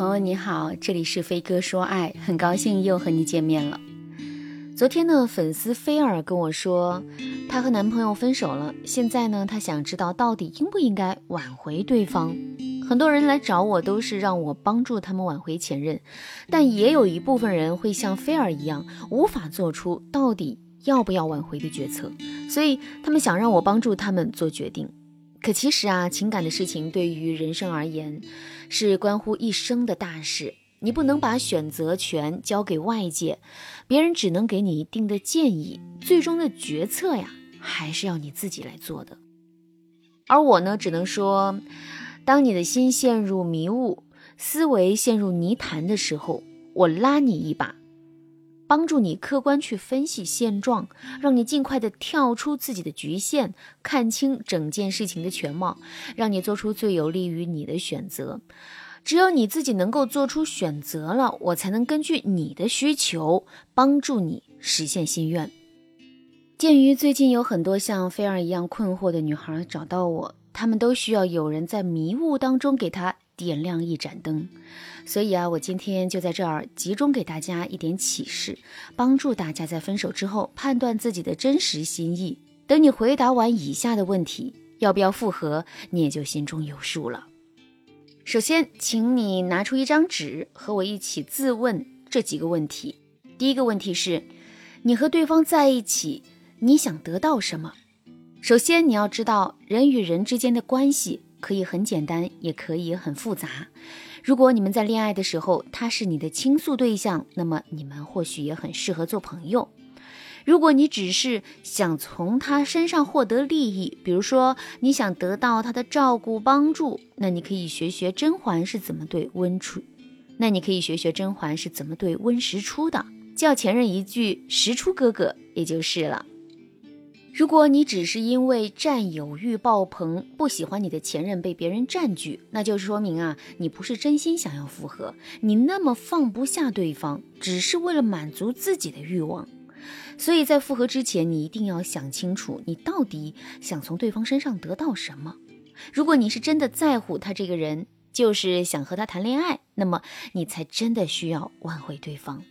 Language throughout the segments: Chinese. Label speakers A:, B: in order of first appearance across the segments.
A: 朋友你好，这里是飞哥说爱，很高兴又和你见面了。昨天呢，粉丝菲儿跟我说，她和男朋友分手了，现在呢，她想知道到底应不应该挽回对方。很多人来找我都是让我帮助他们挽回前任，但也有一部分人会像菲儿一样，无法做出到底要不要挽回的决策，所以他们想让我帮助他们做决定。可其实啊，情感的事情对于人生而言，是关乎一生的大事。你不能把选择权交给外界，别人只能给你一定的建议，最终的决策呀，还是要你自己来做的。而我呢，只能说，当你的心陷入迷雾，思维陷入泥潭的时候，我拉你一把。帮助你客观去分析现状，让你尽快的跳出自己的局限，看清整件事情的全貌，让你做出最有利于你的选择。只有你自己能够做出选择了，我才能根据你的需求帮助你实现心愿。鉴于最近有很多像菲儿一样困惑的女孩找到我，她们都需要有人在迷雾当中给她点亮一盏灯。所以啊，我今天就在这儿集中给大家一点启示，帮助大家在分手之后判断自己的真实心意。等你回答完以下的问题，要不要复合，你也就心中有数了。首先，请你拿出一张纸，和我一起自问这几个问题。第一个问题是，你和对方在一起，你想得到什么？首先，你要知道，人与人之间的关系可以很简单，也可以很复杂。如果你们在恋爱的时候，他是你的倾诉对象，那么你们或许也很适合做朋友。如果你只是想从他身上获得利益，比如说你想得到他的照顾帮助，那你可以学学甄嬛是怎么对温初，那你可以学学甄嬛是怎么对温实初的，叫前任一句“实初哥哥”也就是了。如果你只是因为占有欲爆棚，不喜欢你的前任被别人占据，那就是说明啊，你不是真心想要复合，你那么放不下对方，只是为了满足自己的欲望。所以在复合之前，你一定要想清楚，你到底想从对方身上得到什么。如果你是真的在乎他这个人，就是想和他谈恋爱，那么你才真的需要挽回对方。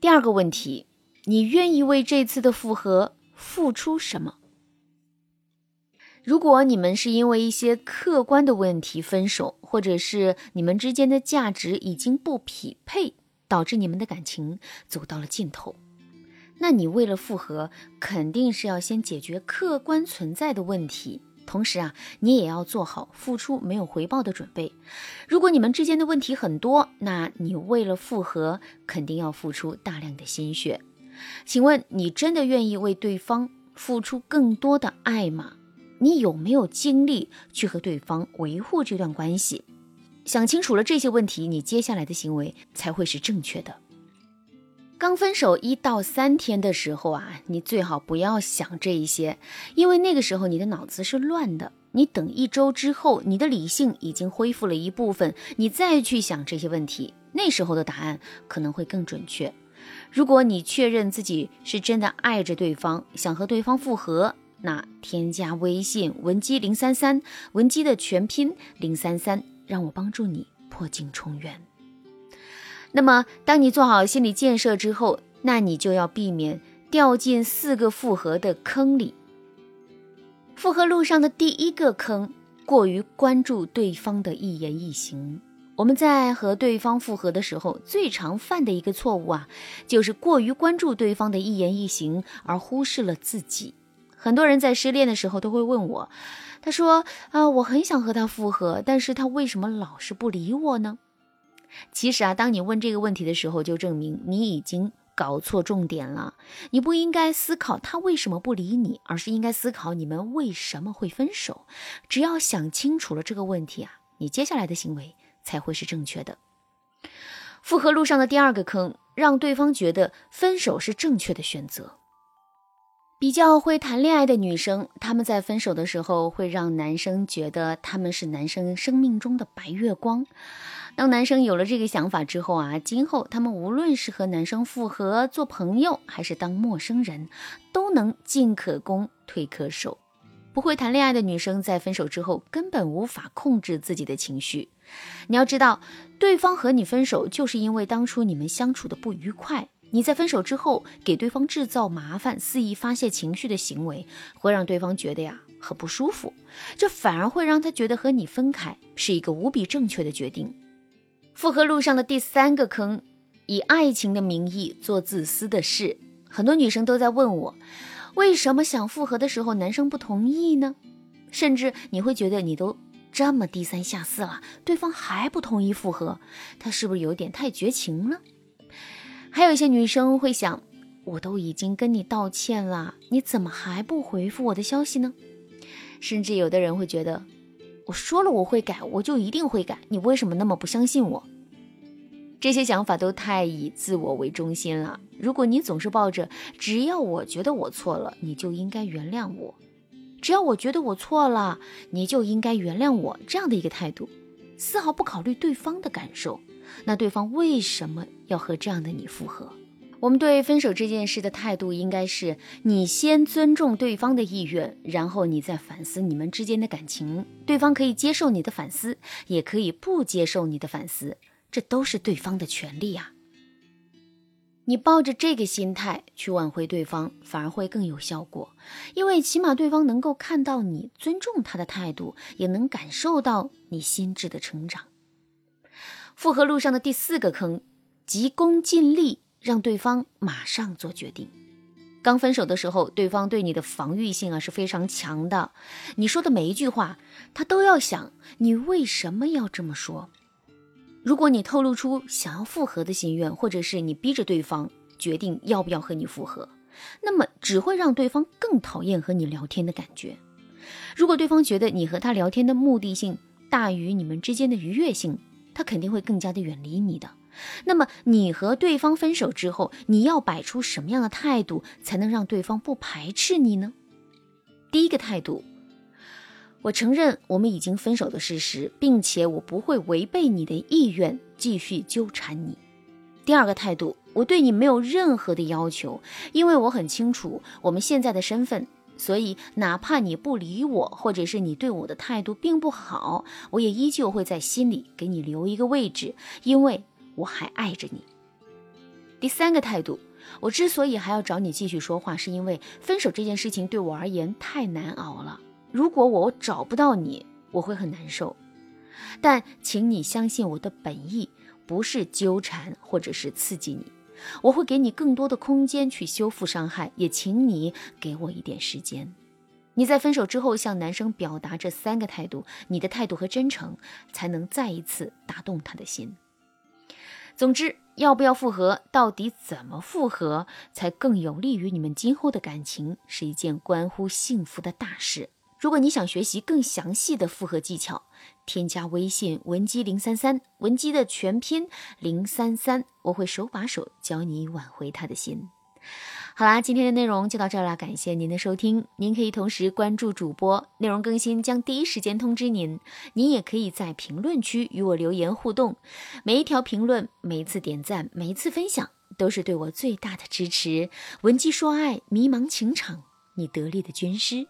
A: 第二个问题。你愿意为这次的复合付出什么？如果你们是因为一些客观的问题分手，或者是你们之间的价值已经不匹配，导致你们的感情走到了尽头，那你为了复合，肯定是要先解决客观存在的问题，同时啊，你也要做好付出没有回报的准备。如果你们之间的问题很多，那你为了复合，肯定要付出大量的心血。请问你真的愿意为对方付出更多的爱吗？你有没有精力去和对方维护这段关系？想清楚了这些问题，你接下来的行为才会是正确的。刚分手一到三天的时候啊，你最好不要想这一些，因为那个时候你的脑子是乱的。你等一周之后，你的理性已经恢复了一部分，你再去想这些问题，那时候的答案可能会更准确。如果你确认自己是真的爱着对方，想和对方复合，那添加微信文姬零三三，文姬的全拼零三三，让我帮助你破镜重圆。那么，当你做好心理建设之后，那你就要避免掉进四个复合的坑里。复合路上的第一个坑，过于关注对方的一言一行。我们在和对方复合的时候，最常犯的一个错误啊，就是过于关注对方的一言一行，而忽视了自己。很多人在失恋的时候都会问我，他说啊，我很想和他复合，但是他为什么老是不理我呢？其实啊，当你问这个问题的时候，就证明你已经搞错重点了。你不应该思考他为什么不理你，而是应该思考你们为什么会分手。只要想清楚了这个问题啊，你接下来的行为。才会是正确的。复合路上的第二个坑，让对方觉得分手是正确的选择。比较会谈恋爱的女生，她们在分手的时候会让男生觉得他们是男生生命中的白月光。当男生有了这个想法之后啊，今后他们无论是和男生复合、做朋友，还是当陌生人，都能进可攻，退可守。不会谈恋爱的女生在分手之后根本无法控制自己的情绪。你要知道，对方和你分手就是因为当初你们相处的不愉快。你在分手之后给对方制造麻烦、肆意发泄情绪的行为，会让对方觉得呀很不舒服，这反而会让他觉得和你分开是一个无比正确的决定。复合路上的第三个坑，以爱情的名义做自私的事。很多女生都在问我。为什么想复合的时候男生不同意呢？甚至你会觉得你都这么低三下四了，对方还不同意复合，他是不是有点太绝情了？还有一些女生会想，我都已经跟你道歉了，你怎么还不回复我的消息呢？甚至有的人会觉得，我说了我会改，我就一定会改，你为什么那么不相信我？这些想法都太以自我为中心了。如果你总是抱着“只要我觉得我错了，你就应该原谅我；只要我觉得我错了，你就应该原谅我”这样的一个态度，丝毫不考虑对方的感受，那对方为什么要和这样的你复合？我们对分手这件事的态度应该是：你先尊重对方的意愿，然后你再反思你们之间的感情。对方可以接受你的反思，也可以不接受你的反思。这都是对方的权利呀。你抱着这个心态去挽回对方，反而会更有效果，因为起码对方能够看到你尊重他的态度，也能感受到你心智的成长。复合路上的第四个坑，急功近利，让对方马上做决定。刚分手的时候，对方对你的防御性啊是非常强的，你说的每一句话，他都要想你为什么要这么说。如果你透露出想要复合的心愿，或者是你逼着对方决定要不要和你复合，那么只会让对方更讨厌和你聊天的感觉。如果对方觉得你和他聊天的目的性大于你们之间的愉悦性，他肯定会更加的远离你的。那么你和对方分手之后，你要摆出什么样的态度才能让对方不排斥你呢？第一个态度。我承认我们已经分手的事实，并且我不会违背你的意愿继续纠缠你。第二个态度，我对你没有任何的要求，因为我很清楚我们现在的身份，所以哪怕你不理我，或者是你对我的态度并不好，我也依旧会在心里给你留一个位置，因为我还爱着你。第三个态度，我之所以还要找你继续说话，是因为分手这件事情对我而言太难熬了。如果我找不到你，我会很难受。但请你相信我的本意，不是纠缠或者是刺激你。我会给你更多的空间去修复伤害，也请你给我一点时间。你在分手之后向男生表达这三个态度，你的态度和真诚才能再一次打动他的心。总之，要不要复合，到底怎么复合才更有利于你们今后的感情，是一件关乎幸福的大事。如果你想学习更详细的复合技巧，添加微信文姬零三三，文姬的全拼零三三，我会手把手教你挽回他的心。好啦，今天的内容就到这儿了，感谢您的收听。您可以同时关注主播，内容更新将第一时间通知您。您也可以在评论区与我留言互动，每一条评论、每一次点赞、每一次分享，都是对我最大的支持。文姬说爱，迷茫情场，你得力的军师。